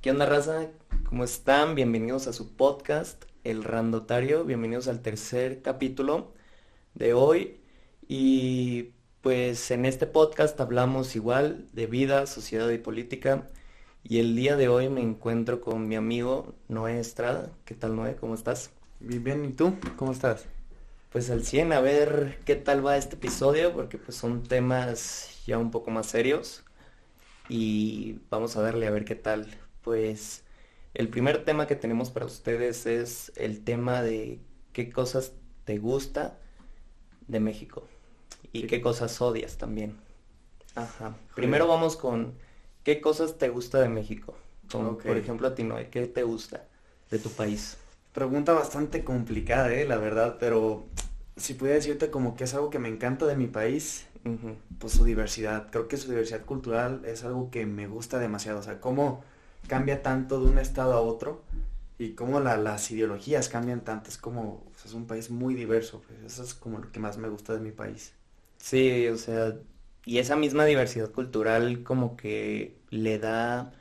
¿Qué onda, raza? ¿Cómo están? Bienvenidos a su podcast, El Randotario. Bienvenidos al tercer capítulo de hoy. Y pues en este podcast hablamos igual de vida, sociedad y política. Y el día de hoy me encuentro con mi amigo Noé Estrada. ¿Qué tal, Noé? ¿Cómo estás? Bien, bien. ¿Y tú? ¿Cómo estás? Pues al 100, a ver qué tal va este episodio, porque pues son temas ya un poco más serios. Y vamos a darle a ver qué tal. Pues el primer tema que tenemos para ustedes es el tema de qué cosas te gusta de México y qué cosas odias también. Ajá. Primero vamos con qué cosas te gusta de México. Como. Por ejemplo, a ti, Noé, ¿qué te gusta de tu país? Pregunta bastante complicada, eh, la verdad, pero si pudiera decirte como que es algo que me encanta de mi país, pues su diversidad. Creo que su diversidad cultural es algo que me gusta demasiado. O sea, cómo cambia tanto de un estado a otro y cómo la- las ideologías cambian tanto. Es como, es un país muy diverso. Pues eso es como lo que más me gusta de mi país. Sí, o sea, y esa misma diversidad cultural como que le da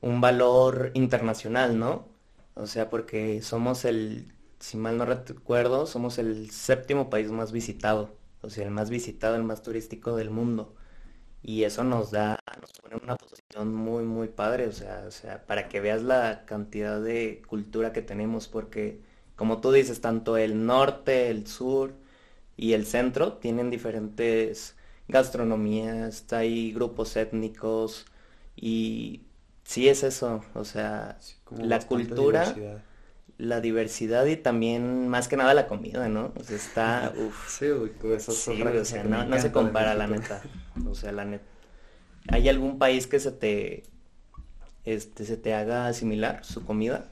un valor internacional, ¿no? O sea, porque somos el, si mal no recuerdo, somos el séptimo país más visitado, o sea, el más visitado, el más turístico del mundo. Y eso nos da, nos pone en una posición muy, muy padre, o sea, o sea, para que veas la cantidad de cultura que tenemos, porque como tú dices, tanto el norte, el sur y el centro tienen diferentes gastronomías, hay grupos étnicos y sí es eso, o sea, la cultura, diversidad. la diversidad y también más que nada la comida, ¿no? O sea, está, uff. Sí, güey, pues eso es Sí, o sea, no, no se compara la neta. O sea, la neta. ¿Hay algún país que se te, este, se te haga similar su comida?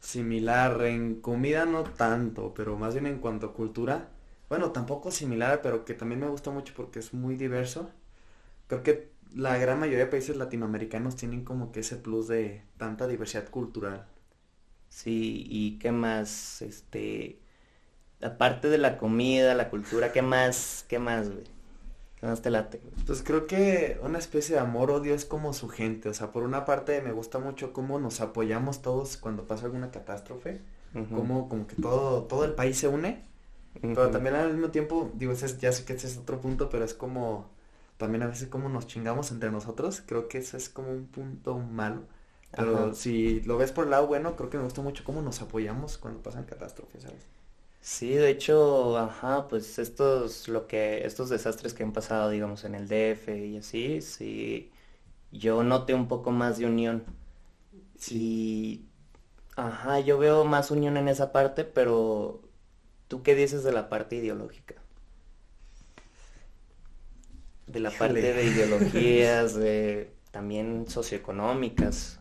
Similar, en comida no tanto, pero más bien en cuanto a cultura, bueno, tampoco similar, pero que también me gusta mucho porque es muy diverso. Creo que la gran mayoría de países latinoamericanos tienen como que ese plus de tanta diversidad cultural. Sí, ¿y qué más? Este, aparte de la comida, la cultura, ¿qué más? ¿Qué más, güey? ¿Qué más te late? Pues creo que una especie de amor-odio es como su gente, o sea, por una parte me gusta mucho cómo nos apoyamos todos cuando pasa alguna catástrofe, cómo como que todo, todo el país se une. Pero también al mismo tiempo, digo, ese es- ya sé que ese es otro punto, pero es como, también a veces como nos chingamos entre nosotros, creo que eso es como un punto malo. Pero Ajá. si lo ves por el lado bueno, creo que me gusta mucho cómo nos apoyamos cuando pasan catástrofes, ¿sabes? Sí, de hecho, ajá, pues estos, lo que, estos desastres que han pasado, digamos, en el DF y así, sí, yo noté un poco más de unión. Y, ajá, yo veo más unión en esa parte, pero ¿tú qué dices de la parte ideológica? De la parte de ideologías, de también socioeconómicas,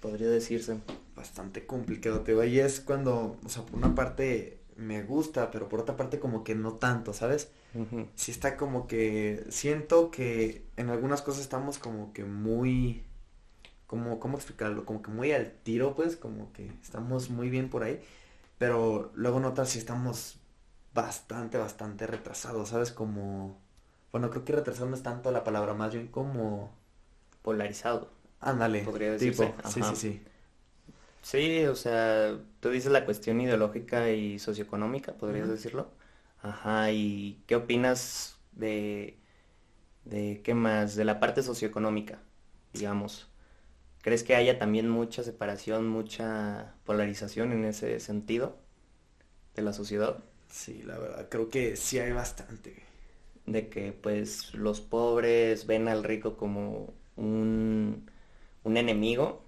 podría decirse. Bastante complicado, te es cuando, o sea, por una parte me gusta, pero por otra parte como que no tanto, ¿sabes? Ujú. Sí está como que, siento que en algunas cosas estamos como que muy, como, ¿cómo explicarlo? Como que muy al tiro, pues, como que estamos muy bien por ahí, pero luego en otras sí estamos bastante, bastante retrasados, ¿sabes? Como, bueno, creo que retrasado no es tanto la palabra, más bien como, Polarizado. ándale, Podría tipo, decirse, sí, ajá. sí, sí. Sí, o sea, tú dices la cuestión ideológica y socioeconómica, podrías Ujú. decirlo. Ajá, ¿y qué opinas de, de qué más? De la parte socioeconómica, digamos. ¿Crees que haya también mucha separación, mucha polarización en ese sentido de la sociedad? Sí, la verdad, creo que sí hay bastante. De que pues los pobres ven al rico como un, un enemigo.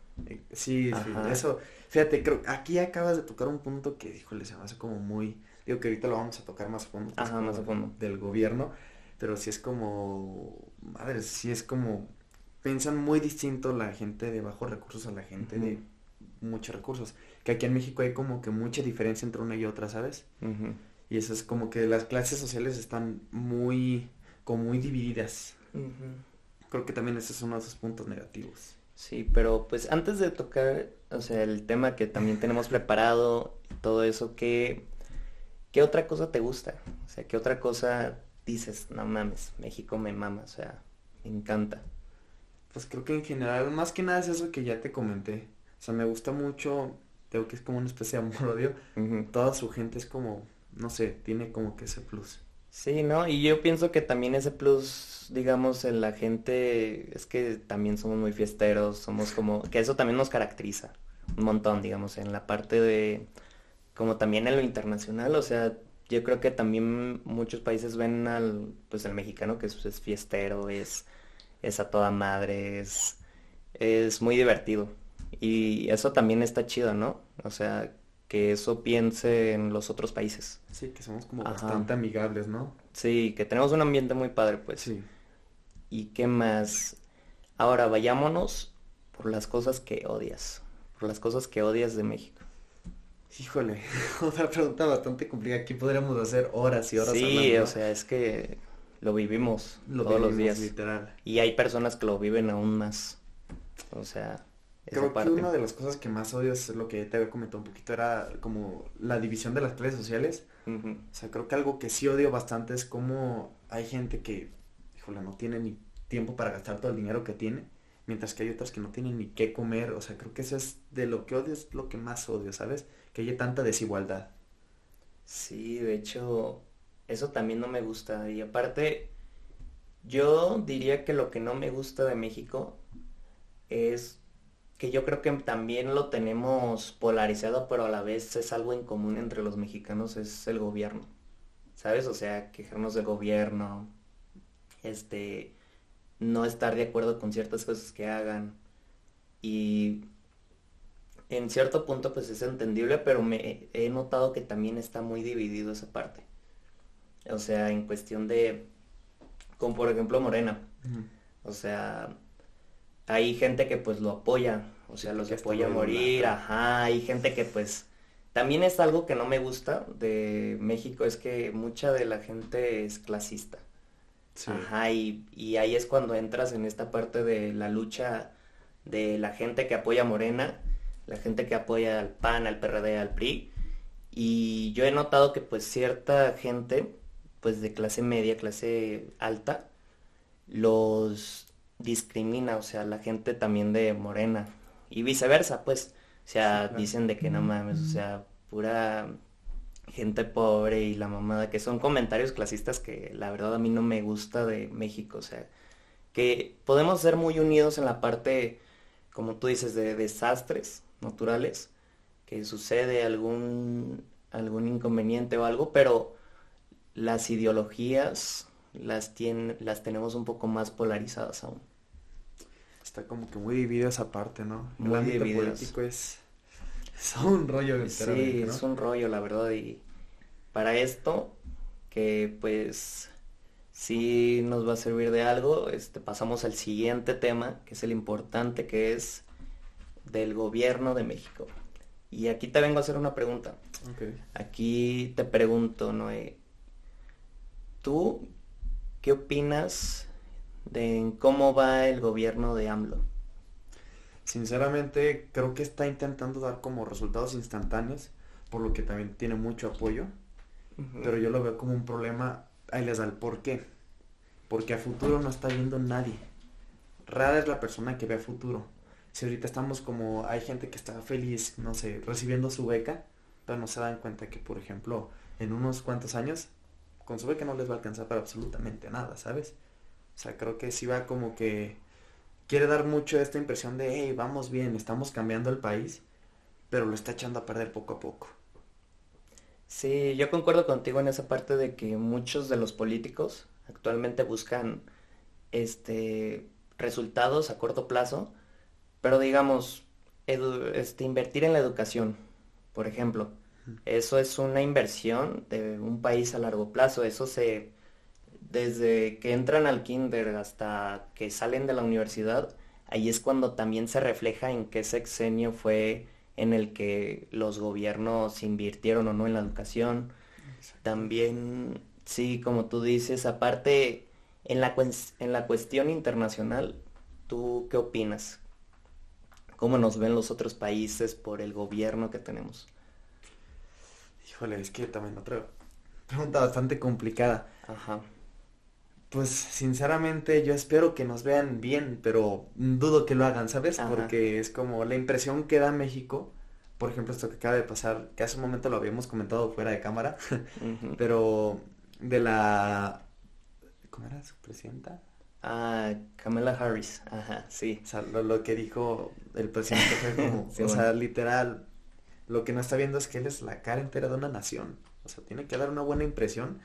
Sí, sí, eso, fíjate, creo, aquí acabas de tocar un punto que, híjole, se me hace como muy, digo que ahorita lo vamos a tocar más a fondo, que es Ajá, como más a fondo. del gobierno, pero sí es como, madre, sí es como, piensan muy distinto la gente de bajos recursos a la gente de muchos recursos, que aquí en México hay como que mucha diferencia entre una y otra, ¿sabes? Y eso es como que las clases sociales están muy, como muy divididas. Creo que también ese es uno de sus puntos negativos. Sí, pero pues antes de tocar, o sea, el tema que también tenemos preparado, todo eso, ¿qué, qué otra cosa te gusta? O sea, ¿qué otra cosa dices, no mames, México me mama, o sea, me encanta? Pues creo que en general, más que nada es eso que ya te comenté. O sea, me gusta mucho, tengo que es como una especie de amor-odio. Toda su gente es como, no sé, tiene como que ese plus. Sí, ¿no? Y yo pienso que también ese plus, digamos, en la gente, es que también somos muy fiesteros, somos como, que eso también nos caracteriza un montón, digamos, en la parte de, como también en lo internacional, o sea, yo creo que también muchos países ven al, pues el mexicano que es, es fiestero, es, es a toda madre, es, es muy divertido. Y eso también está chido, ¿no? O sea, que eso piense en los otros países. Sí, que somos como bastante amigables, ¿no? Sí, que tenemos un ambiente muy padre, pues. Sí. ¿Y qué más? Ahora vayámonos por las cosas que odias, por las cosas que odias de México. Híjole, otra pregunta bastante complicada. Aquí podríamos hacer horas y horas. Sí, o sea, es que lo vivimos todos los días. Literal. Y hay personas que lo viven aún más. O sea, Creo que una de las cosas que más odio es lo que te había comentado un poquito, era como la división de las clases sociales. O sea, creo que algo que sí odio bastante es cómo hay gente que, híjole, no tiene ni tiempo para gastar todo el dinero que tiene, mientras que hay otras que no tienen ni qué comer. O sea, creo que eso es de lo que odio, es lo que más odio, ¿sabes? Que haya tanta desigualdad. Sí, de hecho, eso también no me gusta. Y aparte, yo diría que lo que no me gusta de México es que yo creo que también lo tenemos polarizado, pero a la vez es algo en común entre los mexicanos, es el gobierno. ¿Sabes? O sea, quejarnos del gobierno, este, no estar de acuerdo con ciertas cosas que hagan. Y en cierto punto pues es entendible, pero me he notado que también está muy dividido esa parte. O sea, en cuestión de, como por ejemplo Morena. O sea, hay gente que pues lo apoya, o sea, los apoya a morir, ajá, hay gente que pues también es algo que no me gusta de México, es que mucha de la gente es clasista. Ajá, y, y, ahí es cuando entras en esta parte de la lucha de la gente que apoya a Morena, la gente que apoya al PAN, al PRD, al PRI. Y yo he notado que pues cierta gente, pues de clase media, clase alta, los discrimina, o sea, la gente también de Morena. Y viceversa, pues. O sea, dicen de que no mames, o sea, pura gente pobre y la mamada, que son comentarios clasistas que la verdad a mí no me gusta de México, o sea, que podemos ser muy unidos en la parte, como tú dices, de desastres naturales, que sucede algún, algún inconveniente o algo, pero las ideologías las, las tenemos un poco más polarizadas aún está como que muy dividido esa parte, ¿no? Muy el ámbito político es, es un rollo. Sí, es un rollo, la verdad. Y para esto, que pues sí nos va a servir de algo, este, pasamos al siguiente tema, que es el importante, que es del gobierno de México. Y aquí te vengo a hacer una pregunta. Aquí te pregunto, Noé, ¿tú qué opinas de cómo va el gobierno de AMLO. Sinceramente, creo que está intentando dar como resultados instantáneos, por lo que también tiene mucho apoyo. Pero yo lo veo como un problema, ahí les da el por qué. Porque a futuro no está viendo nadie. Rara es la persona que ve a futuro. Si ahorita estamos como, hay gente que está feliz, no sé, recibiendo su beca, pero no se dan cuenta que, por ejemplo, en unos cuantos años, con su no les va a alcanzar para absolutamente nada, ¿sabes? O sea, creo que sí va como que quiere dar mucho esta impresión de, hey, vamos bien, estamos cambiando el país, pero lo está echando a perder poco a poco. Sí, yo concuerdo contigo en esa parte de que muchos de los políticos actualmente buscan este resultados a corto plazo, pero digamos, este, invertir en la educación, por ejemplo, eso es una inversión de un país a largo plazo, eso se desde que entran al kinder hasta que salen de la universidad, ahí es cuando también se refleja en qué sexenio fue en el que los gobiernos invirtieron o no en la educación. También, sí, como tú dices, aparte, en la, en la cuestión internacional, ¿tú qué opinas? ¿Cómo nos ven los otros países por el gobierno que tenemos? Híjole, es que también otra pregunta bastante complicada. Ajá Pues sinceramente yo espero que nos vean bien, pero dudo que lo hagan, ¿sabes? Ajá. Porque es como la impresión que da México, por ejemplo, esto que acaba de pasar, que hace un momento lo habíamos comentado fuera de cámara, pero de la... ¿Cómo era su presidenta? Ah, Kamala Harris, ajá, sí. O sea, lo, lo que dijo el presidente fue como, Sí, o bueno. sea, literal, lo que no está viendo es que él es la cara entera de una nación. O sea, tiene que dar una buena impresión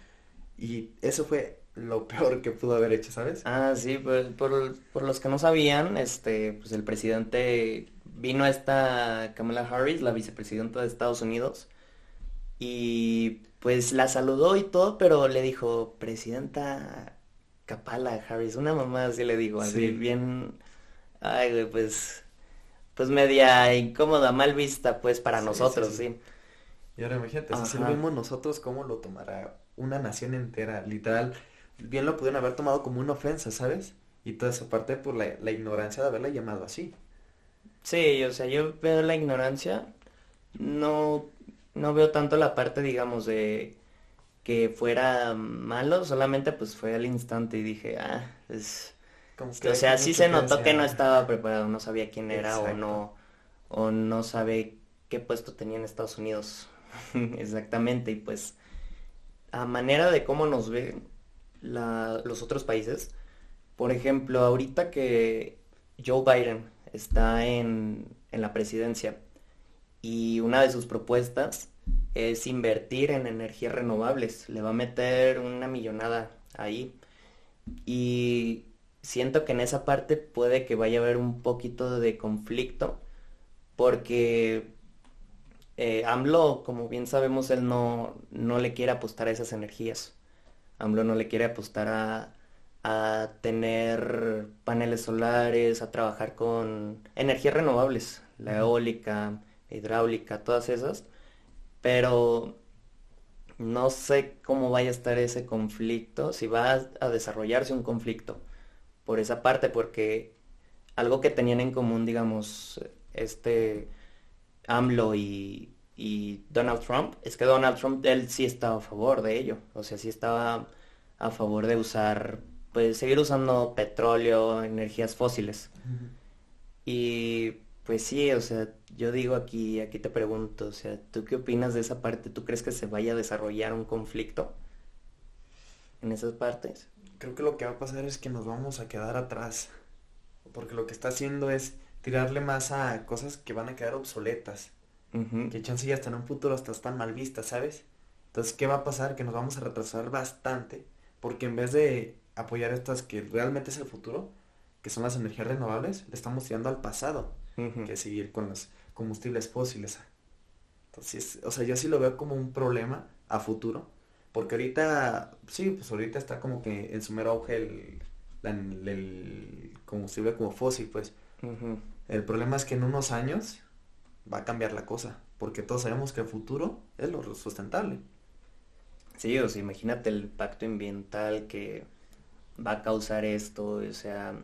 y eso fue lo peor que pudo haber hecho, ¿sabes? Ah, sí, pues, por, por los que no sabían, este, pues el presidente vino a esta Kamala Harris, la vicepresidenta de Estados Unidos, y pues la saludó y todo, pero le dijo, Presidenta Kamala Harris, una mamá así le digo, así Sí. bien, ay, güey, pues, pues media incómoda, mal vista, pues, para Sí, nosotros, sí. sí. Y ahora imagínate, si lo Ajá. vimos nosotros, ¿cómo lo tomará una nación entera? Literal, bien lo pudieron haber tomado como una ofensa, ¿sabes? Y toda esa parte por la, la ignorancia de haberla llamado así. Sí, o sea, yo veo la ignorancia, no, no veo tanto la parte, digamos, de que fuera malo, solamente pues fue al instante y dije, ah, pues, Como o que sea, sí se notó que no estaba preparado, no sabía quién era o no, o no sabe qué puesto tenía en Estados Unidos, exactamente, y pues, a manera de cómo nos ven la- los otros países, por ejemplo, ahorita que Joe Biden está en, en la presidencia y una de sus propuestas es invertir en energías renovables. Le va a meter una millonada ahí. Y siento que en esa parte puede que vaya a haber un poquito de conflicto porque eh, AMLO, como bien sabemos, él no, no le quiere apostar a esas energías. AMLO no le quiere apostar a, a tener paneles solares, a trabajar con energías renovables, la eólica, hidráulica, todas esas. Pero no sé cómo vaya a estar ese conflicto, si va a, a desarrollarse un conflicto por esa parte, porque algo que tenían en común, digamos, este AMLO y, y Donald Trump, es que Donald Trump, él sí estaba a favor de ello, o sea, sí estaba a favor de usar, pues seguir usando petróleo, energías fósiles. Y pues sí, o sea, yo digo aquí, aquí te pregunto, o sea, ¿tú qué opinas de esa parte? ¿Tú crees que se vaya a desarrollar un conflicto en esas partes? Creo que lo que va a pasar es que nos vamos a quedar atrás. Porque lo que está haciendo es tirarle más a cosas que van a quedar obsoletas. Ujú. Que chance ya hasta en un futuro hasta están mal vistas, ¿sabes? Entonces, ¿qué va a pasar? Que nos vamos a retrasar bastante. Porque en vez de apoyar estas que realmente es el futuro, que son las energías renovables, le estamos tirando al pasado. Ujú. que seguir con los combustibles fósiles. Entonces, o sea, yo sí lo veo como un problema a futuro, porque ahorita, sí, pues ahorita está como que en su mero auge el, la- el combustible como fósil, pues. El problema es que en unos años va a cambiar la cosa, porque todos sabemos que el futuro es lo sustentable. Sí, o sea, imagínate el impacto ambiental que va a causar esto, o sea,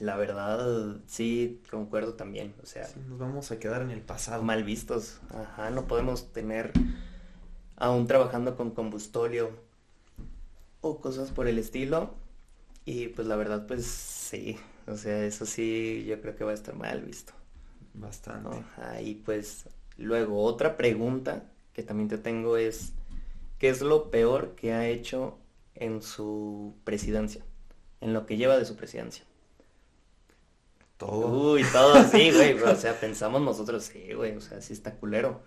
la verdad, sí, concuerdo también, o sea, Sí, nos vamos a quedar en el pasado. mal vistos, ajá, no podemos tener aún trabajando con combustóleo o cosas por el estilo, y pues la verdad, pues sí, o sea, eso sí, yo creo que va a estar mal visto. Bastante. Ajá, y pues luego otra pregunta que también te tengo es, ¿qué es lo peor que ha hecho en su presidencia? En lo que lleva de su presidencia. Todo. Uy, todo sí, güey, o sea, pensamos nosotros, sí, güey, o sea, sí está culero.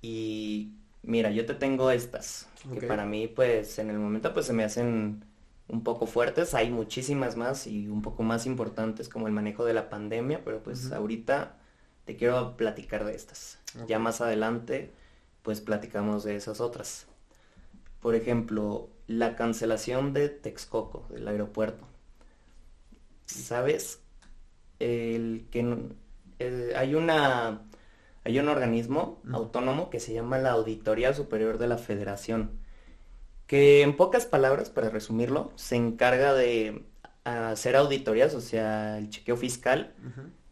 Y mira, yo te tengo estas, que para mí, pues, en el momento, pues, se me hacen un poco fuertes. Hay muchísimas más y un poco más importantes, como el manejo de la pandemia, pero pues ahorita te quiero platicar de estas. Ya más adelante, pues, platicamos de esas otras. Por ejemplo, la cancelación de Texcoco, del aeropuerto. ¿Sabes? El que no- eh, hay una hay un organismo autónomo que se llama la Auditoría Superior de la Federación, que en pocas palabras, para resumirlo, se encarga de hacer auditorías, o sea, el chequeo fiscal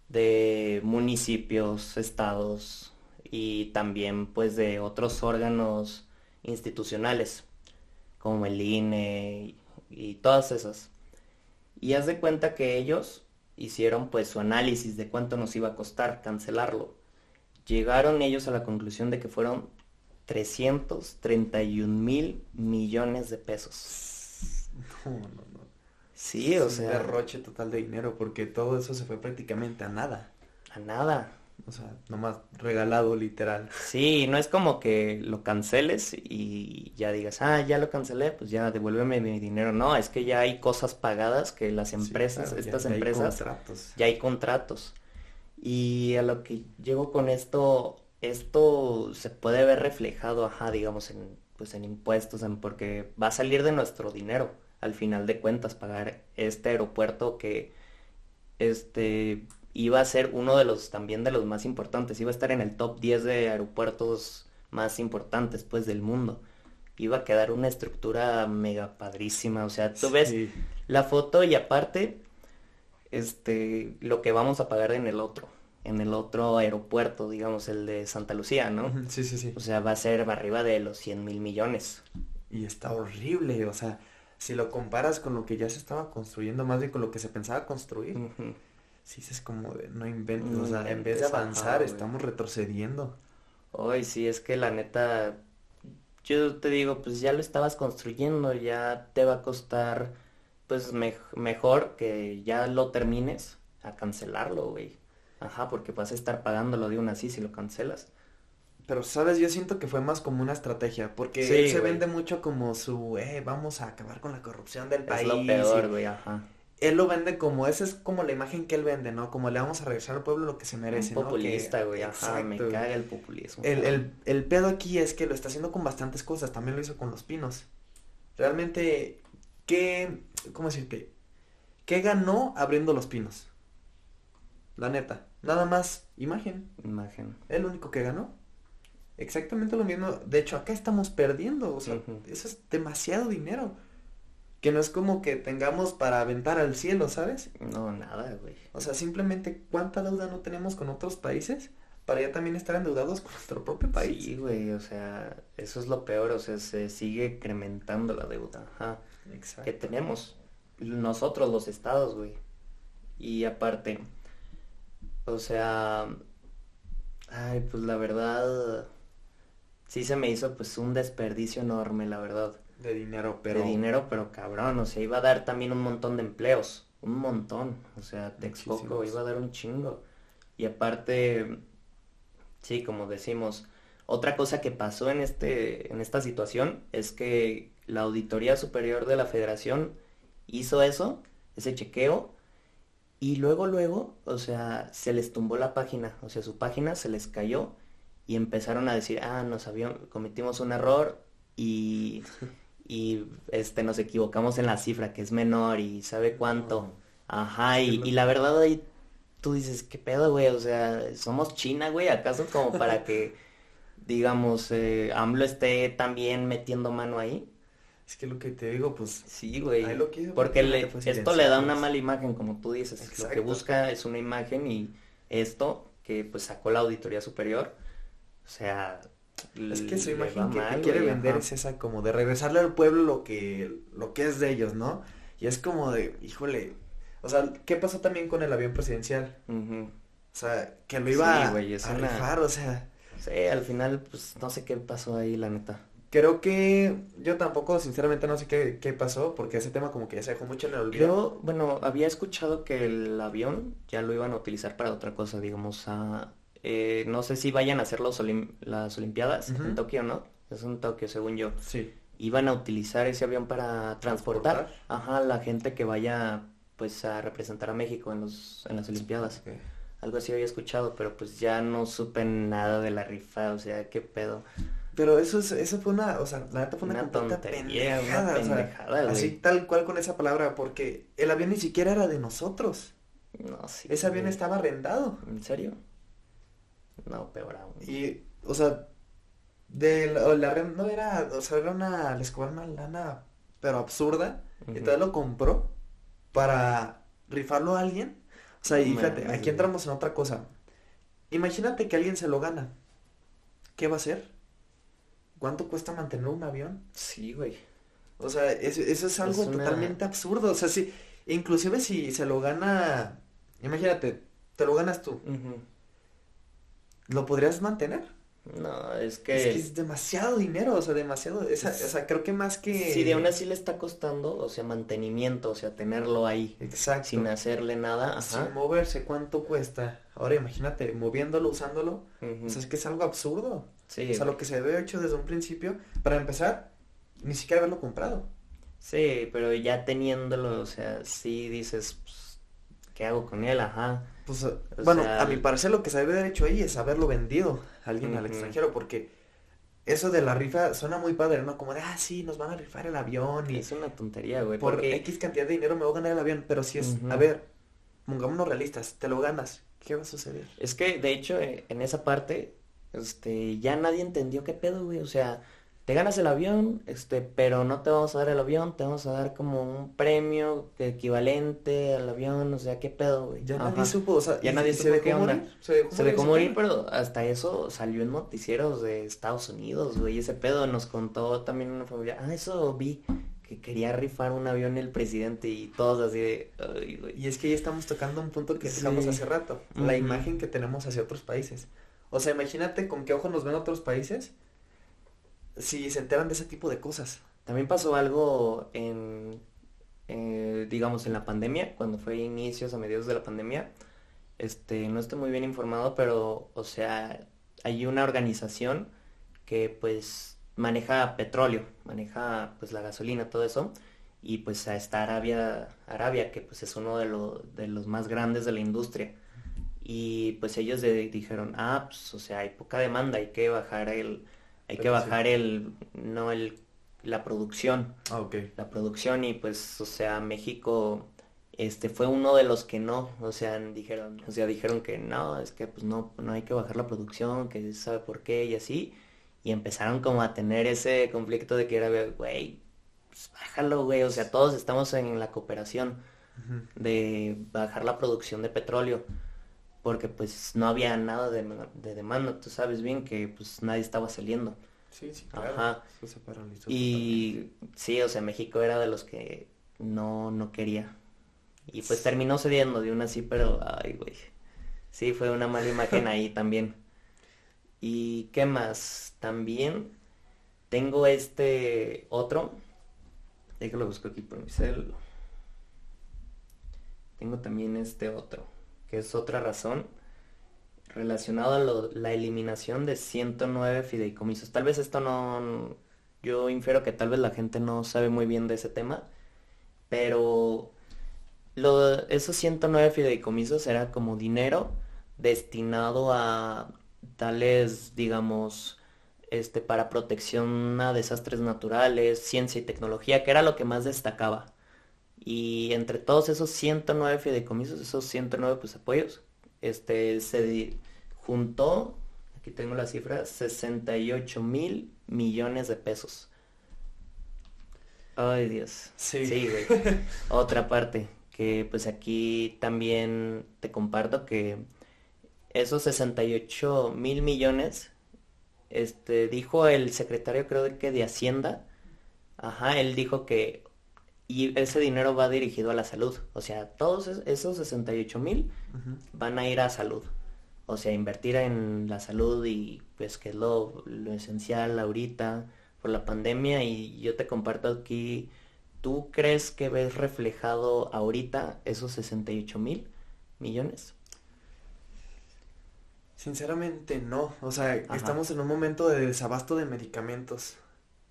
de municipios, estados y también pues de otros órganos institucionales como el INE y todas esas. Y haz de cuenta que ellos hicieron pues su análisis de cuánto nos iba a costar cancelarlo. Llegaron ellos a la conclusión de que fueron 331 mil millones de pesos. No, no, no. Sí, Es o un sea, derroche total de dinero porque todo eso se fue prácticamente a nada. a nada. O sea, nomás regalado literal. Sí, no es como que lo canceles y ya digas, ah, ya lo cancelé, pues ya devuélveme mi dinero. No, es que ya hay cosas pagadas que las Sí, empresas, claro, ya- estas ya hay empresas, contratos. ya hay contratos. Y a lo que llego con esto, esto se puede ver reflejado, ajá, digamos, en, pues en impuestos, en, porque va a salir de nuestro dinero, al final de cuentas, pagar este aeropuerto que, este, iba a ser uno de los, también de los más importantes, iba a estar en el top 10 de aeropuertos más importantes, pues, del mundo. Iba a quedar una estructura mega padrísima, o sea, tú ves Sí. la foto y aparte, este, lo que vamos a pagar en el otro, en el otro aeropuerto, digamos, el de Santa Lucía, ¿no? Sí, sí, sí. O sea, va a ser arriba de los 100 mil millones. Y está horrible, o sea, si lo comparas con lo que ya se estaba construyendo, más bien con lo que se pensaba construir, Ujú. sí es como de no inventes, No o sea, en vez de avanzar, estamos retrocediendo. Hoy sí, es que la neta, yo te digo, pues ya lo estabas construyendo, ya te va a costar, pues mej- mejor que ya lo termines a cancelarlo, güey. Ajá, porque vas a estar pagándolo de una así si lo cancelas. Pero, ¿sabes? Yo siento que fue más como una estrategia, porque Sí, él se güey. vende mucho como su, eh, vamos a acabar con la corrupción del Es país. lo y peor, güey, ajá. él lo vende como, esa es como la imagen que él vende, ¿no? Como le vamos a regresar al pueblo lo que se merece, Un ¿no? Que- populista, güey, ajá, me caga el populismo. El, el, el pedo aquí es que lo está haciendo con bastantes cosas, también lo hizo con los pinos. Realmente, ¿qué, cómo decir que, qué ganó abriendo los pinos? La neta, nada más imagen, Imagen. es lo único que ganó. Exactamente lo mismo, de hecho acá estamos perdiendo, o sea, eso es demasiado dinero. Que no es como que tengamos para aventar al cielo, ¿sabes? No, nada, güey. O sea, simplemente cuánta deuda no tenemos con otros países para ya también estar endeudados con nuestro propio país. Sí, güey, o sea, eso es lo peor, o sea, se sigue incrementando la deuda, ajá, Exacto. que tenemos nosotros los estados, güey. Y aparte, o sea, ay, pues la verdad, sí se me hizo pues un desperdicio enorme, la verdad. De dinero, pero... de dinero, pero cabrón, o sea, iba a dar también un montón de empleos, un montón, o sea, Texcoco Muchísimos. iba a dar un chingo. Y aparte, sí, como decimos, otra cosa que pasó en este, en esta situación es que la Auditoría Superior de la Federación hizo eso, ese chequeo, y luego, luego, o sea, se les tumbó la página, o sea, su página se les cayó y empezaron a decir, ah, nos habíamos, cometimos un error y, y este, nos equivocamos en la cifra, que es menor y sabe cuánto. Ajá, y la verdad ahí tú dices, ¿qué pedo, güey? O sea, somos China, güey, ¿acaso como para que, digamos, eh, AMLO esté también metiendo mano ahí? Es que lo que te digo, pues... Sí, güey. Ahí lo quiso Porque le- esto le da una silenciarlos. mala imagen, como tú dices. Lo que busca es una imagen y esto que pues sacó la Auditoría Superior, o sea, Es que su imagen que, quiere güey, vender ajá. es esa como de regresarle al pueblo lo que, lo que es de ellos, ¿no? Y es como de, híjole, o sea, ¿qué pasó también con el avión presidencial? O sea, que lo iba Sí, a, güey, es a una- rifar, o sea, Sí, al final, pues no sé qué pasó ahí, la neta. Creo que yo tampoco, sinceramente, no sé qué, qué pasó, porque ese tema como que ya se dejó mucho en el olvido. Yo, bueno, había escuchado que el avión ya lo iban a utilizar para otra cosa, digamos, a, eh, no sé si vayan a hacer los olim- las Olimpiadas en. Tokio, ¿no? Es en Tokio, según yo. Sí. Iban a utilizar ese avión para transportar, Transportar. ajá, la gente que vaya, pues, a representar a México en los, en las Olimpiadas. Algo así había escuchado, pero pues ya no supe nada de la rifa, o sea, qué pedo. Pero eso es, eso fue una, o sea, la neta fue una, Una completa tontería, una pendejada, o sea, así tal cual con esa palabra, porque el avión ni siquiera era de nosotros. No, sí. Ese avión estaba arrendado. ¿En serio? No, peor aún. Y, o sea, de la, la no era, o sea, era una, les cobraron una lana, pero absurda, y Ujú. entonces lo compró para rifarlo a alguien. O sea, y fíjate, aquí entramos en otra cosa. Imagínate que alguien se lo gana. ¿Qué va a hacer? ¿Cuánto cuesta mantener un avión? Sí, güey. O sea, eso, eso es algo totalmente absurdo. O sea, sí, inclusive si se lo gana, imagínate, te lo ganas tú. ¿Lo podrías mantener? No, es que... es demasiado dinero, o sea, demasiado, esa, o sea, creo que más que... Sí, de aún así le está costando, o sea, mantenimiento, o sea, tenerlo ahí. Exacto. Sin hacerle nada, ajá. Sin moverse, ¿cuánto cuesta? Ahora imagínate, moviéndolo, usándolo, o sea, es que es algo absurdo. Sí. O sea, lo que se debe hecho desde un principio, para empezar, ni siquiera haberlo comprado. Sí, pero ya teniéndolo, o sea, sí dices, pues, ¿qué hago con él? Ajá. Pues, bueno, a mi parecer lo que se debe haber hecho ahí es haberlo vendido a alguien al extranjero, porque eso de la rifa suena muy padre, ¿no? Como de, ah, sí, nos van a rifar el avión y... Es una tontería, güey. Por X cantidad de dinero me voy a ganar el avión, pero si es, a ver, pongámonos realistas, te lo ganas, ¿qué va a suceder? Es que, de hecho, eh, en esa parte, este, ya nadie entendió qué pedo, güey, o sea te ganas el avión, este, pero no te vamos a dar el avión, te vamos a dar como un premio equivalente al avión, o sea, qué pedo, güey. Ya nadie supo, o sea, ya nadie supo qué onda. Se dejó, morir, pero hasta eso salió en noticieros de Estados Unidos, güey, ese pedo nos contó también una familia, ah, eso vi, que quería rifar un avión el presidente y todos así de, Ay, güey. Y es que ya estamos tocando un punto que dejamos hace rato, la imagen que tenemos hacia otros países. O sea, imagínate con qué ojos nos ven otros países si se enteran de ese tipo de cosas. También pasó algo en, eh, digamos, en la pandemia, cuando fue inicios a mediados de la pandemia. Este, no estoy muy bien informado, pero, o sea, hay una organización que pues maneja petróleo, maneja pues la gasolina, todo eso. Y pues está Arabia, Arabia, que pues es uno de, de los más grandes de la industria. Y pues ellos dijeron, ah, pues o sea, hay poca demanda, hay que bajar el, hay que bajar el, no el, la producción. Ah, ok. La producción y pues, o sea, México, este, fue uno de los que no, o sea, dijeron, o sea, dijeron que no, es que pues no, no hay que bajar la producción, que sabe por qué y así. Y empezaron como a tener ese conflicto de que era, güey, pues bájalo, güey, o sea, todos estamos en la cooperación de bajar la producción de petróleo porque pues no había nada de, demanda, tú sabes bien que pues nadie estaba saliendo. Sí, sí, claro. Ajá. y sí, o sea, México era de los que no, no quería. Y pues terminó cediendo de una así, pero, ay, güey. Sí, fue una mala imagen ahí también. ¿Y qué más? También tengo este otro. Déjalo busco aquí por mi cel. Tengo también este otro es otra razón, relacionado a la eliminación de 109 fideicomisos. Tal vez esto no, yo infiero que tal vez la gente no sabe muy bien de ese tema, pero lo, esos 109 fideicomisos era como dinero destinado a tales, digamos, este, para protección a desastres naturales, ciencia y tecnología, que era lo que más destacaba. Y entre todos esos 109 fideicomisos, esos 109 pues apoyos, este se juntó, aquí tengo la cifra, 68 mil millones de pesos. Ay Dios. Sí. Sí, güey. Otra parte, que pues aquí también te comparto que esos 68 mil millones, este, dijo el secretario creo que de Hacienda, ajá, él dijo que y ese dinero va dirigido a la salud. O sea, todos esos 68 mil van a ir a salud. O sea, invertir en la salud y pues que es lo, lo esencial ahorita por la pandemia. Y yo te comparto aquí, ¿tú crees que ves reflejado ahorita esos 68 mil millones? Sinceramente no. O sea, estamos en un momento de desabasto de medicamentos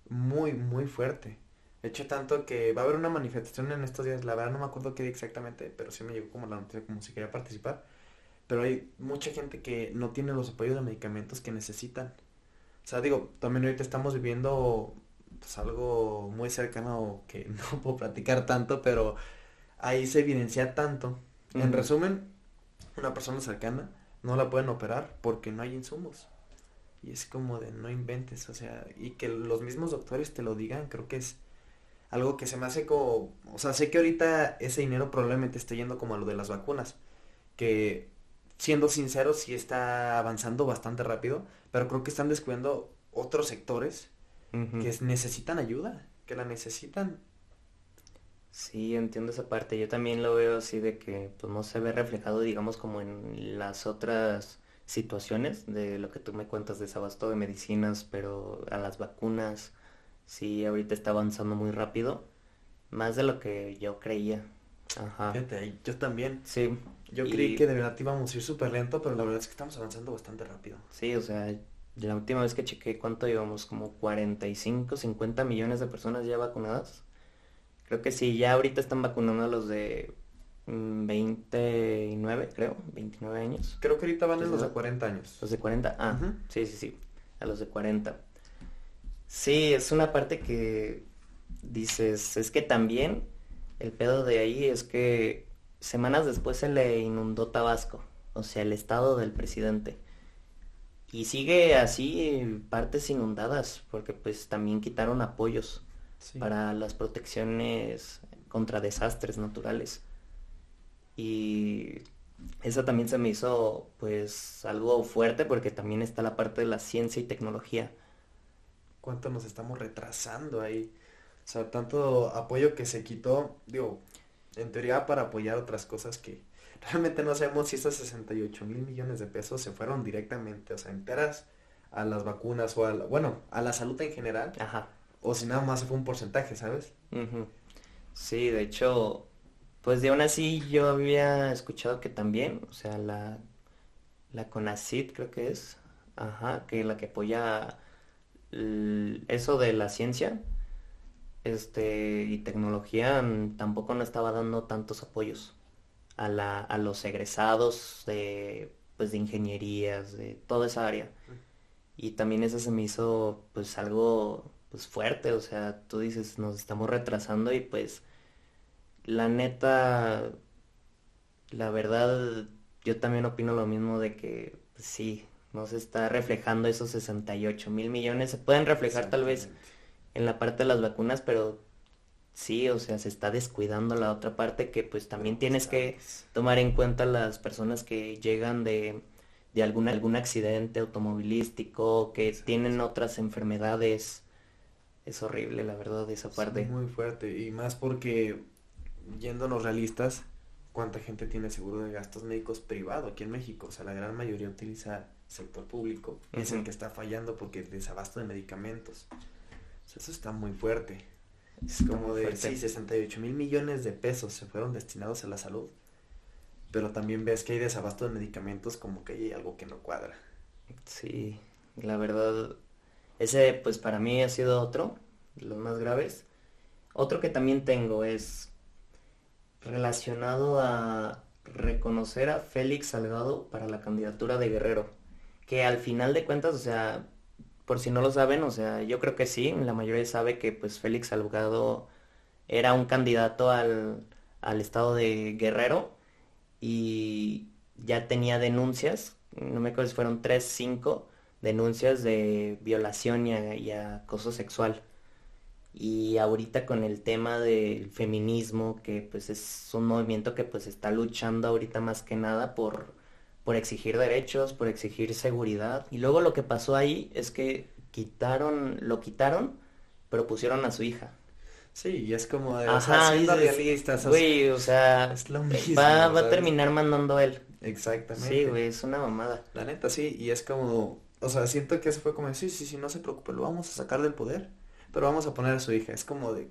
muy, muy fuerte. De hecho, tanto que va a haber una manifestación en estos días, la verdad no me acuerdo qué día exactamente, pero sí me llegó como la noticia como si quería participar. Pero hay mucha gente que no tiene los apoyos de medicamentos que necesitan. O sea, digo, también ahorita estamos viviendo pues, algo muy cercano que no puedo platicar tanto, pero ahí se evidencia tanto. En resumen, una persona cercana no la pueden operar porque no hay insumos. Y es como de no inventes, o sea, y que los mismos doctores te lo digan, creo que es algo que se me hace como, o sea, sé que ahorita ese dinero probablemente esté yendo como a lo de las vacunas, que siendo sincero sí está avanzando bastante rápido, pero creo que están descuidando otros sectores que necesitan ayuda. que la necesitan. Sí, entiendo esa parte. Yo también lo veo así de que pues no se ve reflejado, digamos, como en las otras situaciones de lo que tú me cuentas de desabasto de medicinas, pero a las vacunas sí ahorita está avanzando muy rápido, más de lo que yo creía. Ajá. Fíjate, yo también. Sí. Yo y- creí que de verdad íbamos a ir súper lento, pero la verdad es que estamos avanzando bastante rápido. Sí, o sea, la última vez que chequé cuánto íbamos, como 45, 50 millones de personas ya vacunadas. Creo que sí, ya ahorita están vacunando a los de mm, 29, creo, 29 años. Creo que ahorita van Sí, los de ¿no? 40 años. Los de 40, ah, sí, sí, sí, a los de 40. Sí, es una parte que dices, es que también el pedo de ahí es que semanas después se le inundó Tabasco, o sea, el estado del presidente. Y sigue así partes inundadas, porque pues también quitaron apoyos Sí. para las protecciones contra desastres naturales. Y eso también se me hizo pues algo fuerte porque también está la parte de la ciencia y tecnología. Cuánto nos estamos retrasando ahí. O sea, tanto apoyo que se quitó, digo, en teoría para apoyar otras cosas que realmente no sabemos si esos 68 mil millones de pesos se fueron directamente, o sea, enteras a las vacunas o a la- bueno, a la salud en general, Ajá. o si nada más fue un porcentaje, ¿sabes? Ujú. Sí, de hecho, pues de aún así yo había escuchado que también, o sea, la, la CONACYT creo que es, ajá, que la que apoya eso de la ciencia, este, y tecnología, mm, tampoco no estaba dando tantos apoyos a la, a los egresados de, pues, de ingenierías, de toda esa área. Y también eso se me hizo pues algo pues fuerte, o sea, tú dices, nos estamos retrasando y pues la neta, la verdad, yo también opino lo mismo de que pues, sí, no se está reflejando esos 68 mil millones, se pueden reflejar tal vez en la parte de las vacunas, pero sí, o sea, se está descuidando la otra parte que pues también tienes que tomar en cuenta las personas que llegan de, de algún, algún accidente automovilístico, que tienen otras enfermedades. Es horrible, la verdad, esa parte. muy fuerte. Y más porque, yéndonos realistas, ¿cuánta gente tiene seguro de gastos médicos privado aquí en México? O sea, la gran mayoría utiliza sector público. Es el que está fallando porque el desabasto de medicamentos. O sea, eso está muy fuerte. Es Está como de, sí, 68 mil millones de pesos se fueron destinados a la salud. Pero también ves que hay desabasto de medicamentos como que hay algo que no cuadra. Sí, la verdad, ese pues para mí ha sido otro, de los más graves. Otro que también tengo es relacionado a reconocer a Félix Salgado para la candidatura de Guerrero, que al final de cuentas, o sea, por si no lo saben, o sea, yo creo que sí, la mayoría sabe que pues Félix Salgado era un candidato al, al estado de Guerrero y ya tenía denuncias, no me acuerdo si fueron tres, cinco denuncias de violación y, a- y acoso sexual. Y ahorita con el tema del feminismo, que pues es un movimiento que pues está luchando ahorita más que nada por, por exigir derechos, por exigir seguridad. Y luego lo que pasó ahí es que quitaron, lo quitaron, pero pusieron a su hija. Sí, y es como de, o sea, Ajá, realistas, o sea, Güey, o sea, es lo mismo, va, va a terminar mandando él. Exactamente. Sí, güey, es una mamada. La neta, sí, y es como, o sea, siento que eso fue como, sí, sí, sí, no se preocupe, lo vamos a sacar del poder, pero vamos a poner a su hija, es como de,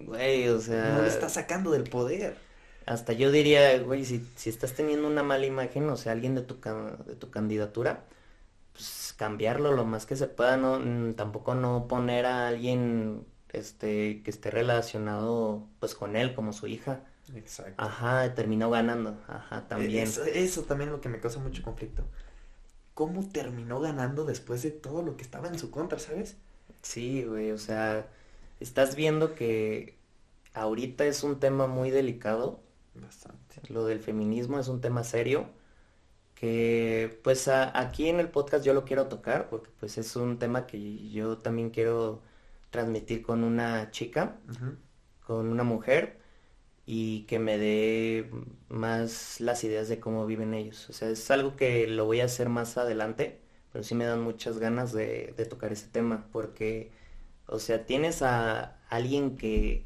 Güey, o sea, no le está sacando del poder. Hasta yo diría, güey, si, si estás teniendo una mala imagen, o sea, alguien de tu, de tu candidatura, pues cambiarlo lo más que se pueda, no, Mm, tampoco no poner a alguien, este, que esté relacionado, pues, con él, como su hija. Exacto. Ajá, terminó ganando, ajá, también. Eso, eso también es lo que me causa mucho conflicto. ¿Cómo terminó ganando después de todo lo que estaba en su contra, sabes? Sí, güey, o sea, estás viendo que ahorita es un tema muy delicado, Bastante. lo del feminismo es un tema serio, que pues a- aquí en el podcast yo lo quiero tocar, porque pues es un tema que yo también quiero transmitir con una chica, con una mujer, y que me dé más las ideas de cómo viven ellos. O sea, es algo que lo voy a hacer más adelante, pero sí me dan muchas ganas de, de tocar ese tema, porque O sea, tienes a alguien que,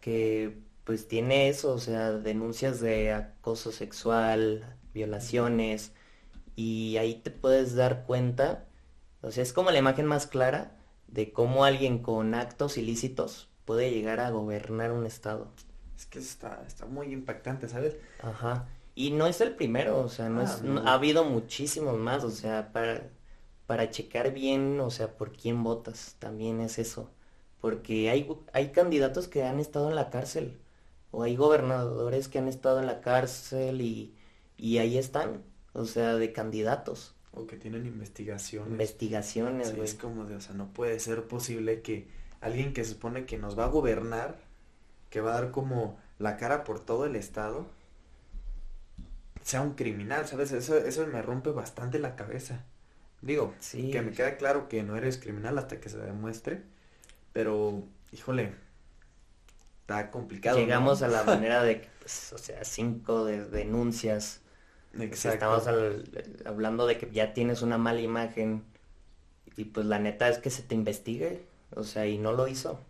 que pues tiene eso, o sea, denuncias de acoso sexual, violaciones, y ahí te puedes dar cuenta, o sea, es como la imagen más clara de cómo alguien con actos ilícitos puede llegar a gobernar un estado. Es que está, está muy impactante, ¿sabes? Ajá. Y no es el primero, o sea, no Ah, es, no. ha habido muchísimos más, o sea, para, para checar bien, o sea, por quién votas, también es eso. Porque hay, hay candidatos que han estado en la cárcel, o hay gobernadores que han estado en la cárcel y, y ahí están, o sea, de candidatos, O que tienen investigaciones. investigaciones, Sí, güey. es como de, o sea, no puede ser posible que alguien que se supone que nos va a gobernar, que va a dar como la cara por todo el estado, sea un criminal, ¿sabes? Eso, eso me rompe bastante la cabeza. Digo, Sí. que me queda claro que no eres criminal hasta que se demuestre, pero, híjole, está complicado. ¿no? Llegamos a la manera de pues, o sea, cinco de- denuncias. Exacto. estamos al- hablando de que ya tienes una mala imagen y pues la neta es que se te investigue, o sea, y no lo hizo.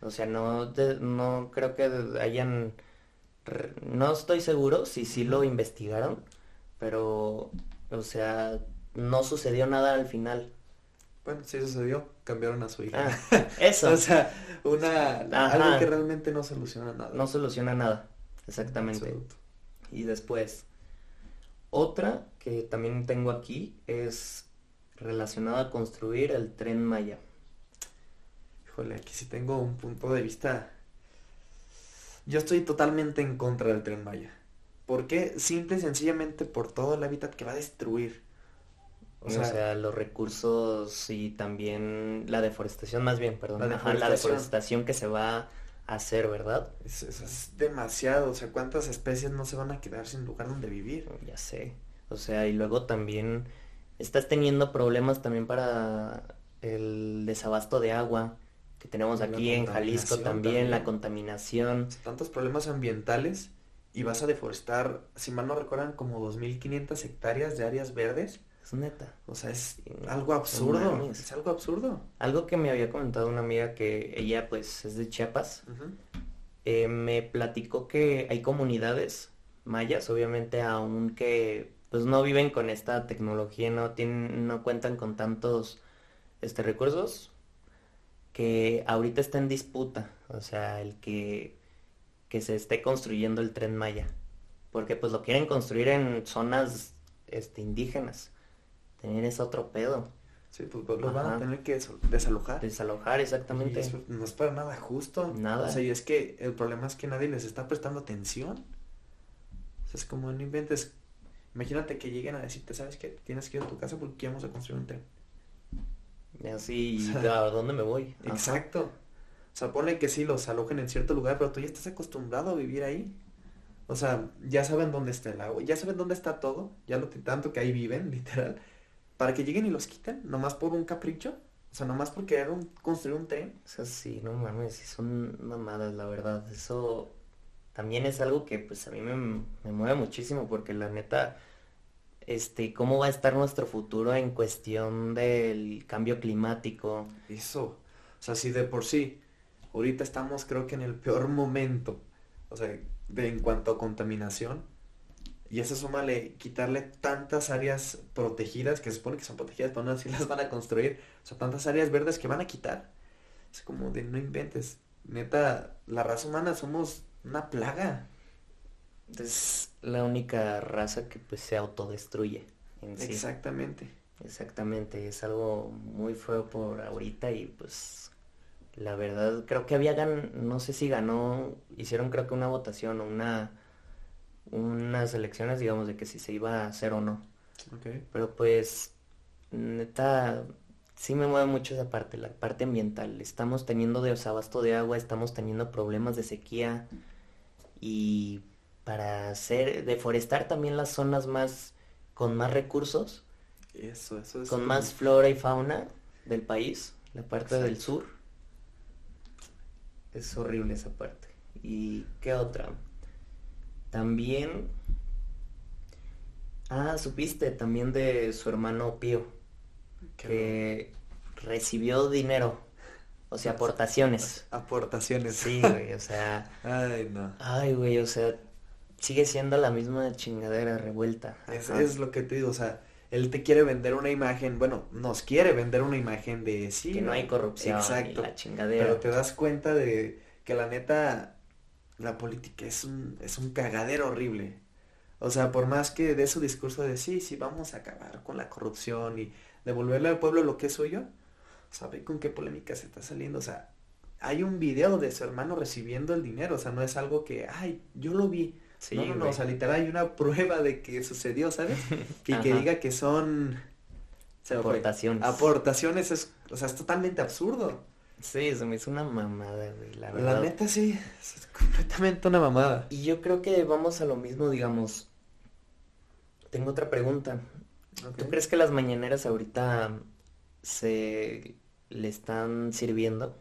O sea, no, de- no creo que hayan, re- no estoy seguro si sí lo investigaron, pero, o sea, no sucedió nada al final. Bueno, sí sucedió, cambiaron a su hija. Ah, eso, O sea, una, Ajá. algo que realmente no soluciona nada. no soluciona nada, En exactamente. absoluto. Y después, otra que también tengo aquí es relacionada a construir el tren Maya. Híjole, aquí sí tengo un punto de vista. Yo estoy totalmente en contra del Tren Maya. ¿Por qué? Simple y sencillamente por todo el hábitat que va a destruir. O O sea, los recursos y también la deforestación, más bien, perdón. La Ajá, la deforestación. que se va a hacer, ¿verdad? es, demasiado. O sea, ¿cuántas especies no se van a quedar sin lugar donde vivir? Ya sé. O sea, y luego también estás teniendo problemas también para el desabasto de agua que tenemos aquí en Jalisco contaminación también, la también. contaminación. Tantos problemas ambientales y vas a deforestar, si mal no recuerdan, como 2.500 hectáreas de áreas verdes. Es neta. O sea, es algo absurdo. Es algo absurdo. Algo que me había comentado una amiga que ella pues es de Chiapas, eh, me platicó que hay comunidades mayas, obviamente aún que pues no viven con esta tecnología, no tienen, no cuentan con tantos este recursos, que ahorita está en disputa, o sea, el que, que se esté construyendo el tren Maya, porque pues lo quieren construir en zonas este indígenas, tener ese otro pedo, Sí, pues, pues, los van a tener que desal- desalojar. desalojar Y exactamente. eso no es para nada justo. Nada. O sea, y es que el problema es que nadie les está prestando atención. O sea, es como no inventes. Imagínate que lleguen a decirte, ¿sabes qué? Tienes que ir a tu casa porque vamos a construir un tren. Así, O sea, ¿a dónde me voy? Ajá. Exacto. O sea, ponle que sí los alojen en cierto lugar, pero tú ya estás acostumbrado a vivir ahí. O sea, ya saben dónde está el agua, ya saben dónde está todo, ya lo tanto que ahí viven, literal, para que lleguen y los quiten, nomás por un capricho. O sea, nomás por querer un- construir un tren. O sea, sí, no mames, son mamadas, la verdad. Eso también es algo que pues a mí me, me mueve muchísimo porque la neta, este, ¿cómo va a estar nuestro futuro en cuestión del cambio climático? Eso. O sea, si de por sí, ahorita estamos creo que en el peor momento, o sea, de, en cuanto a contaminación, y eso súmale quitarle tantas áreas protegidas, que se supone que son protegidas, pero no así las van a construir, o sea, tantas áreas verdes que van a quitar. Es como de no inventes. Neta, la raza humana somos una plaga. Es la única raza que pues se autodestruye en sí. Exactamente. Exactamente, es algo muy feo por ahorita y pues la verdad creo que había gan no sé si ganó, hicieron creo que una votación o una unas elecciones, digamos, de que si se iba a hacer o no. Pero pues neta sí me mueve mucho esa parte, la parte ambiental. Estamos teniendo desabasto de agua, estamos teniendo problemas de sequía y para hacer deforestar también las zonas más con más recursos Eso, eso es. con un- más flora y fauna del país, la parte del sur. Es horrible esa parte. ¿Y qué otra? También... Ah, supiste también de su hermano Pío, que- recibió dinero O sea, aportaciones. Aportaciones. Sí, güey, o sea. Ay, no. Ay, güey, o sea, sigue siendo la misma chingadera revuelta. Es, es lo que te digo, o sea, él te quiere vender una imagen, bueno, nos quiere vender una imagen de sí. que no hay corrupción Exacto. y la chingadera. Pero te das cuenta de que la neta, la política es un, es un cagadero horrible. O sea, por más que dé su discurso de sí, sí, vamos a acabar con la corrupción y devolverle al pueblo lo que es suyo, ¿sabe con qué polémica se está saliendo? O sea, hay un video de su hermano recibiendo el dinero, o sea, no es algo que, ay, yo lo vi. Sí, no, no, no, o sea, literal hay una prueba de que sucedió, ¿sabes? Y que diga que son... se. Aportaciones. Aportaciones, es, o sea, es totalmente absurdo. Sí, se me hizo una mamada, güey, la La, verdad. neta sí, es completamente una mamada. Y yo creo que vamos a lo mismo, digamos. Tengo otra pregunta. ¿Tú crees que las mañaneras ahorita se le están sirviendo?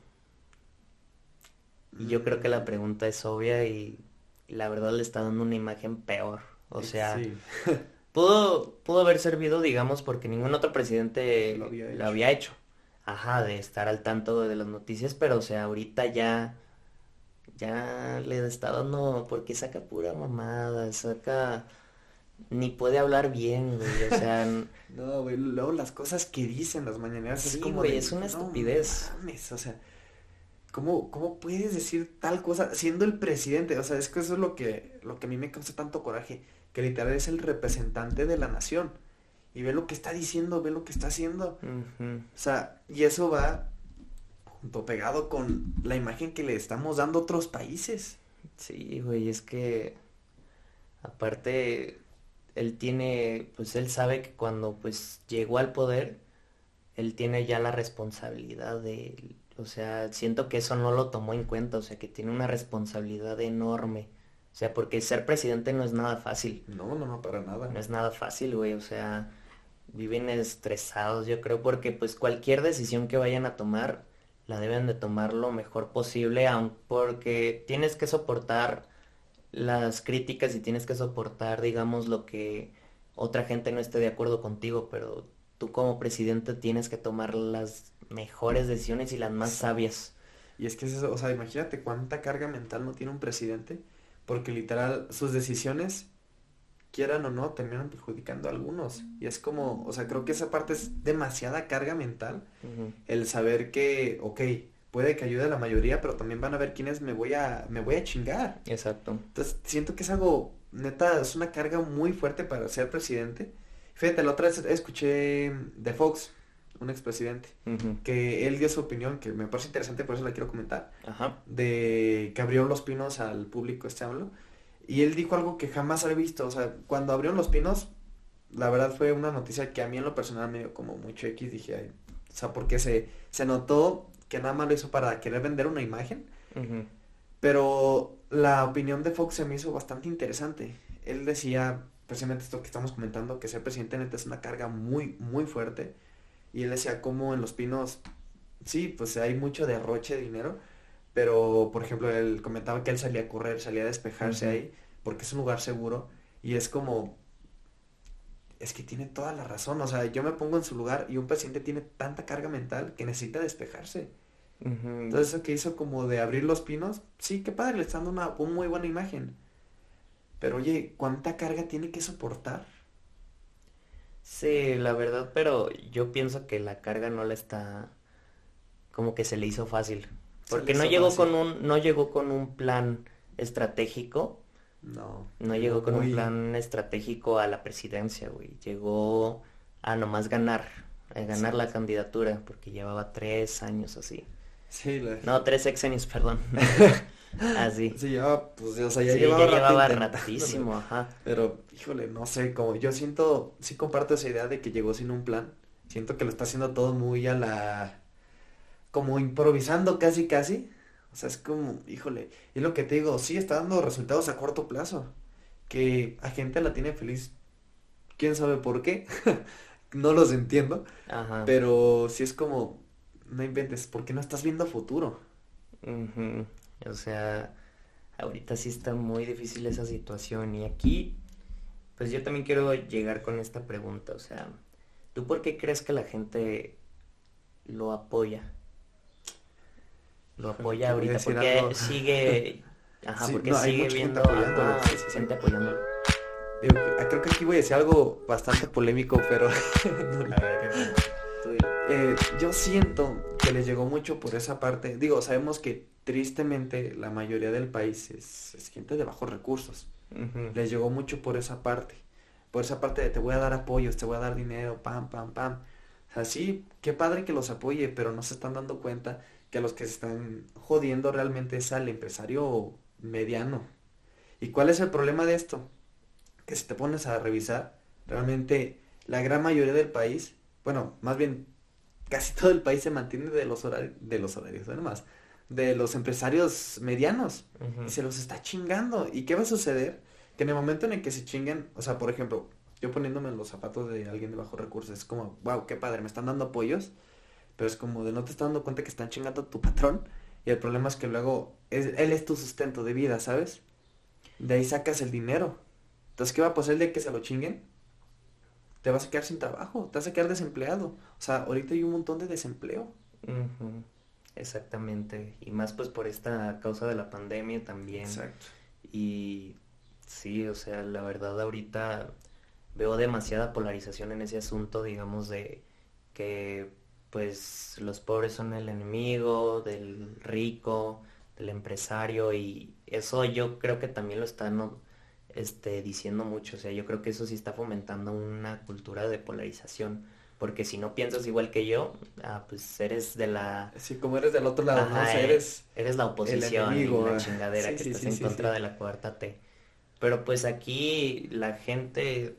Y yo creo que la pregunta es obvia y, y la verdad le está dando una imagen peor. O sea, Sí. pudo, pudo haber servido, digamos, porque ningún otro presidente Lo había lo hecho. había hecho. Ajá, de estar al tanto de las noticias, pero o sea, ahorita ya, ya le está dando, porque saca pura mamada, saca, ni puede hablar bien, güey, o sea, No, güey, luego las cosas que dicen las mañaneras es como güey, de, es una "No estupidez". mames, o sea, ¿cómo, cómo puedes decir tal cosa siendo el presidente? O sea, es que eso es lo que, lo que a mí me causa tanto coraje, que literal es el representante de la nación. Y ve lo que está diciendo, ve lo que está haciendo. O sea, y eso va junto pegado con la imagen que le estamos dando a otros países. Sí, güey, es que aparte él tiene, pues él sabe que cuando pues llegó al poder, él tiene ya la responsabilidad de, o sea, siento que eso no lo tomó en cuenta, o sea, que tiene una responsabilidad enorme. O sea, porque ser presidente no es nada fácil. No, no, no, para nada. No es nada fácil, güey, o sea, viven estresados, yo creo, porque pues cualquier decisión que vayan a tomar, la deben de tomar lo mejor posible, aun porque tienes que soportar las críticas y tienes que soportar, digamos, lo que otra gente no esté de acuerdo contigo, pero tú como presidente tienes que tomar las mejores decisiones y las más sabias. Y es que es eso, o sea, imagínate cuánta carga mental no tiene un presidente, porque literal sus decisiones, quieran o no, terminan perjudicando a algunos. Y es como, o sea, creo que esa parte es demasiada carga mental, el saber que, ok, puede que ayude a la mayoría, pero también van a ver quiénes me voy a, me voy a chingar. Exacto. Entonces, siento que es algo, neta, es una carga muy fuerte para ser presidente. Fíjate, la otra vez escuché de Fox, un expresidente, Ujú. que él dio su opinión, que me parece interesante, por eso la quiero comentar Ajá. de que abrió los pinos al público este hablo y él dijo algo que jamás había visto, o sea, cuando abrieron los pinos, la verdad fue una noticia que a mí en lo personal me dio como mucho X, dije, "Ay", o sea, porque se, se notó que nada más lo hizo para querer vender una imagen, pero la opinión de Fox se me hizo bastante interesante. Él decía precisamente esto que estamos comentando, que ser presidente neta es una carga muy, muy fuerte. Y él decía como en Los Pinos, sí, pues hay mucho derroche de dinero, pero por ejemplo él comentaba que él salía a correr, salía a despejarse ahí, porque es un lugar seguro. Y es como, es que tiene toda la razón. O sea, yo me pongo en su lugar y un presidente tiene tanta carga mental que necesita despejarse. Entonces eso que hizo como de abrir los pinos, sí, qué padre, le está dando una, una muy buena imagen. Pero oye, ¿cuánta carga tiene que soportar? Sí, la verdad, pero yo pienso que la carga no la está como que se le hizo fácil. Porque no llegó fácil. con un, no llegó con un plan estratégico, No. no llegó con un plan estratégico a la presidencia, güey. Llegó a nomás ganar, a ganar Sí. la candidatura, porque llevaba tres años así. Sí, la- No, tres sexenios, perdón. Así. Sí, llevaba, pues, o sea, ya Sí, llevaba, ya llevaba ratísimo, ajá. Pero, híjole, no sé, como yo siento, sí comparto esa idea de que llegó sin un plan. Siento que lo está haciendo todo muy a la... como improvisando casi, casi. O sea, es como, híjole, y lo que te digo, sí está dando resultados a corto plazo. Que a gente la tiene feliz. ¿Quién sabe por qué? No los entiendo. Ajá. Pero sí es como, no inventes, porque no estás viendo futuro. Ujú, O sea, ahorita sí está muy difícil esa situación y aquí, pues yo también quiero llegar con esta pregunta, o sea, ¿tú por qué crees que la gente lo apoya? Lo apoya ahorita porque sigue ajá porque sigue viendo apoyándolo, se siente apoyándolo. Creo que aquí voy a decir algo bastante polémico pero eh, yo siento que les llegó mucho por esa parte. Digo sabemos que tristemente la mayoría del país es, gente de bajos recursos. Les llegó mucho por esa parte. Por esa parte de te voy a dar apoyos te voy a dar dinero pam pam pam. O sea sí qué padre que los apoye pero no se están dando cuenta que a los que se están jodiendo realmente es al empresario mediano. ¿Y cuál es el problema de esto? Que si te pones a revisar, realmente la gran mayoría del país, bueno, más bien casi todo el país se mantiene de los horarios, de los horarios, no más, de los empresarios medianos y se los está chingando. ¿Y qué va a suceder? Que en el momento en el que se chinguen, o sea, por ejemplo, yo poniéndome en los zapatos de alguien de bajos recursos, es como, wow, qué padre, me están dando apoyos, pero es como de no te estás dando cuenta que están chingando a tu patrón. Y el problema es que luego él es tu sustento de vida, ¿sabes? De ahí sacas el dinero. Entonces, ¿qué va a pasar el de que se lo chinguen? Te vas a quedar sin trabajo, te vas a quedar desempleado. O sea, ahorita hay un montón de desempleo. Exactamente. Y más pues por esta causa de la pandemia también. Exacto. Y sí, o sea, la verdad ahorita veo demasiada polarización en ese asunto, digamos, de que pues los pobres son el enemigo del rico, del empresario y eso yo creo que también lo están este, diciendo mucho, o sea, yo creo que eso sí está fomentando una cultura de polarización, porque si no piensas igual que yo, ah, pues eres de la... Sí, como eres del otro lado, ¿no? eres... Eres la oposición y la chingadera que estás en contra de la cuarta T. Pero pues aquí la gente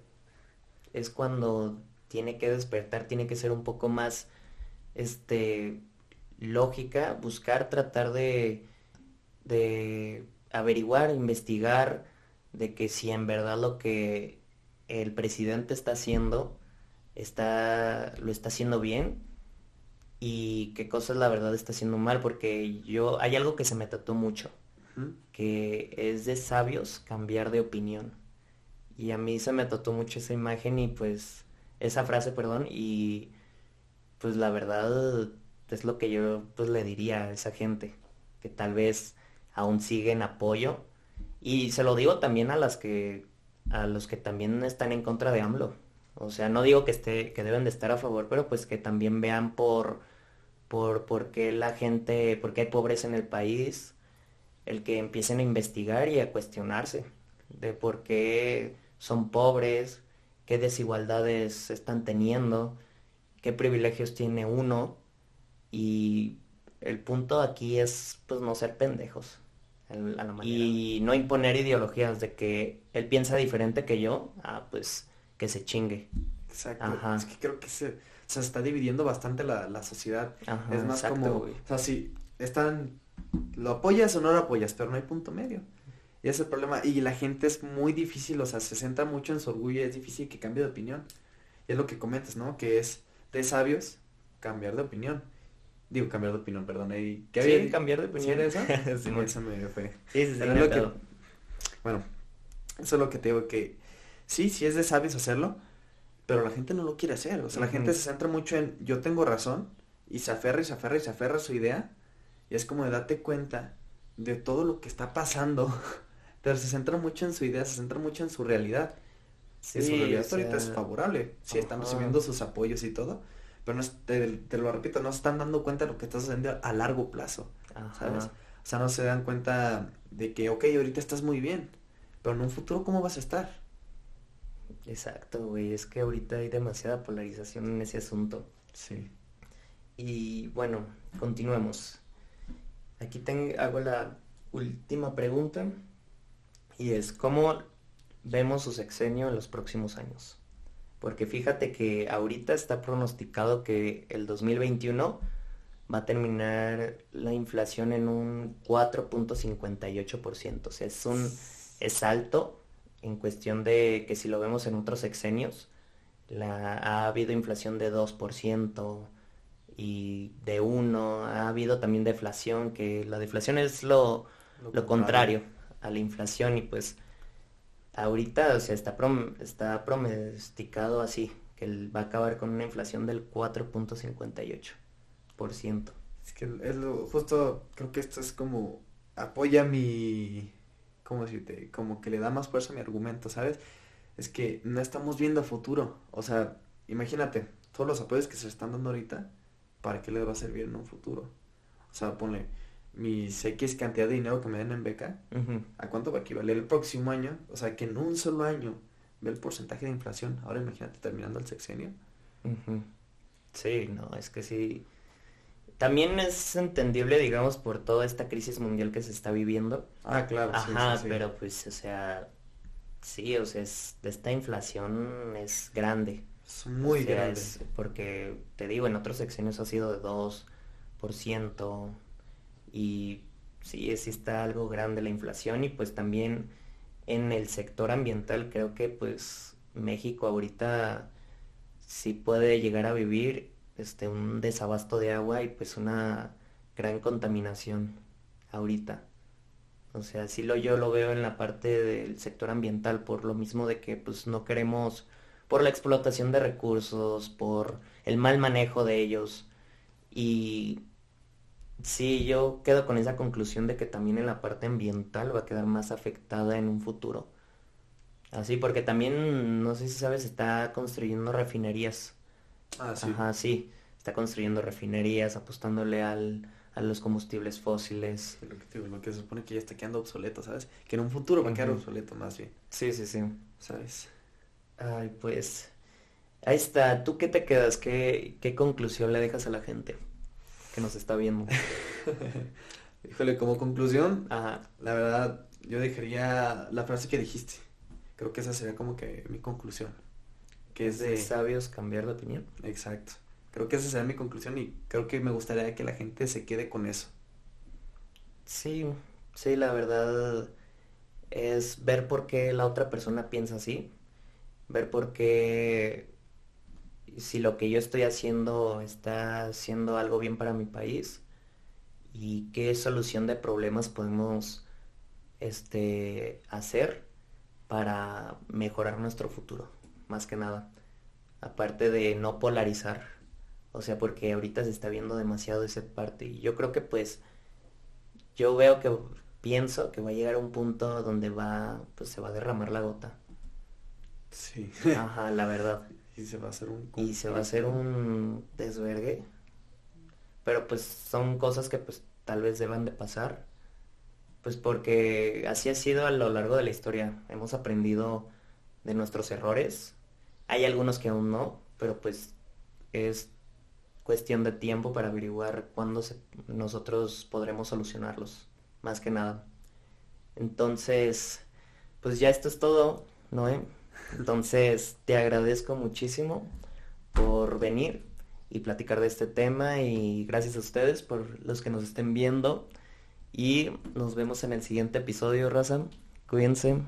es cuando tiene que despertar, tiene que ser un poco más este, lógica, buscar, tratar de, de averiguar, investigar, de que si en verdad lo que el presidente está haciendo está, lo está haciendo bien y qué cosas la verdad está haciendo mal, porque yo, hay algo que se me trató mucho, que es de sabios cambiar de opinión. Y a mí se me trató mucho esa imagen y pues, esa frase, perdón, y pues la verdad es lo que yo pues le diría a esa gente, que tal vez aún siguen apoyo. Y se lo digo también a las que, a los que también están en contra de AMLO. O sea, no digo que esté, que deben de estar a favor, pero pues que también vean por, por, por qué la gente, por qué hay pobreza en el país, el que empiecen a investigar y a cuestionarse de por qué son pobres, qué desigualdades están teniendo qué privilegios tiene uno y el punto aquí es pues no ser pendejos. y no imponer ideologías de que él piensa diferente que yo, ah, pues que se chingue. Exacto. Es que creo que se, se está dividiendo bastante la, sociedad. es más como, o sea, si están, lo apoyas o no lo apoyas, pero no hay punto medio. Y ese es el problema. Y la gente es muy difícil, o sea, se centra mucho en su orgullo y es difícil que cambie de opinión. Y es lo que comentas, ¿no? Que es de sabios cambiar de opinión. Digo, cambiar de opinión, perdón. ¿Qué sí, cambiar de opinión. ¿Sí era sí, me fue. Sí, sí, sí. bueno, eso es lo que te digo, que sí, sí es de sabios hacerlo, pero la gente no lo quiere hacer. O sea, la gente se centra mucho en yo tengo razón y se aferra y se aferra y se aferra a su idea. Y es como de date cuenta de todo lo que está pasando. pero se centra mucho en su idea, se centra mucho en su realidad. Sí, su realidad ahorita es favorable. Sí, están recibiendo sus apoyos y todo. Pero no te, lo repito, no están dando cuenta de lo que estás haciendo a largo plazo. ¿Sabes? O sea, no se dan cuenta de que, ok, ahorita estás muy bien. Pero en un futuro, ¿cómo vas a estar? Exacto, güey. Es que ahorita hay demasiada polarización en ese asunto. Sí. Y bueno, continuemos. Aquí tengo, hago la última pregunta. Y es, ¿cómo vemos su sexenio en los próximos años. Porque fíjate que ahorita está pronosticado que el 2021 va a terminar la inflación en un 4.58%. O sea, es un es alto en cuestión de que si lo vemos en otros sexenios, la, ha habido inflación de 2% y de 1, ha habido también deflación, que la deflación es lo, lo contrario a la inflación y pues ahorita, o sea, está, está promesticado así, que va a acabar con una inflación del 4.58%. Es que es lo, justo creo que esto es como apoya mi, ¿cómo decirte? Como que le da más fuerza mi argumento, ¿sabes? Es que no estamos viendo futuro. O sea, imagínate, todos los apoyos que se están dando ahorita, ¿para qué les va a servir en un futuro? O sea, ponle mis X cantidad de dinero que me den en beca, ¿a cuánto va a equivaler el próximo año? O sea, que en un solo año ve el porcentaje de inflación. Ahora imagínate terminando el sexenio. Sí, no, es que sí. También es entendible, digamos, por toda esta crisis mundial que se está viviendo. Ah, claro. Ajá, pero pues, o sea, sí, o sea, es, esta inflación es grande. Es muy grande. porque, te digo, en otros sexenios ha sido de 2%, y sí, sí está algo grande la inflación y pues también en el sector ambiental creo que pues México ahorita sí puede llegar a vivir este un desabasto de agua y pues una gran contaminación ahorita. O sea, sí lo yo lo veo en la parte del sector ambiental por lo mismo de que pues no queremos por la explotación de recursos, por el mal manejo de ellos y Sí, yo quedo con esa conclusión de que también en la parte ambiental va a quedar más afectada en un futuro. Así, porque también, no sé si sabes, está construyendo refinerías. Ah, sí. Ajá, sí. Está construyendo refinerías, apostándole al, a los combustibles fósiles. lo, que lo que se supone que ya está quedando obsoleto, ¿sabes? Que en un futuro va a quedar obsoleto más bien. Sí, sí, sí. ¿Sabes? Ay, pues. Ahí está. ¿Tú qué te quedas? ¿Qué, qué conclusión le dejas a la gente? Que nos está viendo. Híjole, como conclusión, Ajá. la verdad, yo dejaría la frase que dijiste. Creo que esa sería como que mi conclusión. Que es de... Sabios cambiar de opinión. Exacto. Creo que esa sería mi conclusión y creo que me gustaría que la gente se quede con eso. Sí, sí, la verdad es ver por qué la otra persona piensa así, ver por qué si lo que yo estoy haciendo está haciendo algo bien para mi país y qué solución de problemas podemos este, hacer para mejorar nuestro futuro, más que nada. Aparte de no polarizar, o sea, porque ahorita se está viendo demasiado esa parte y yo creo que pues yo veo que pienso que va a llegar a un punto donde va pues se va a derramar la gota. Sí. Ajá, la verdad. Y se va a hacer un... Y se va a hacer un desvergue. Pero pues son cosas que pues tal vez deban de pasar. Pues porque así ha sido a lo largo de la historia. Hemos aprendido de nuestros errores. Hay algunos que aún no, pero pues es cuestión de tiempo para averiguar cuándo nosotros podremos solucionarlos. Más que nada. Entonces, pues ya esto es todo, Noé. Entonces, te agradezco muchísimo por venir y platicar de este tema y gracias a ustedes por los que nos estén viendo y nos vemos en el siguiente episodio, Raza. Cuídense.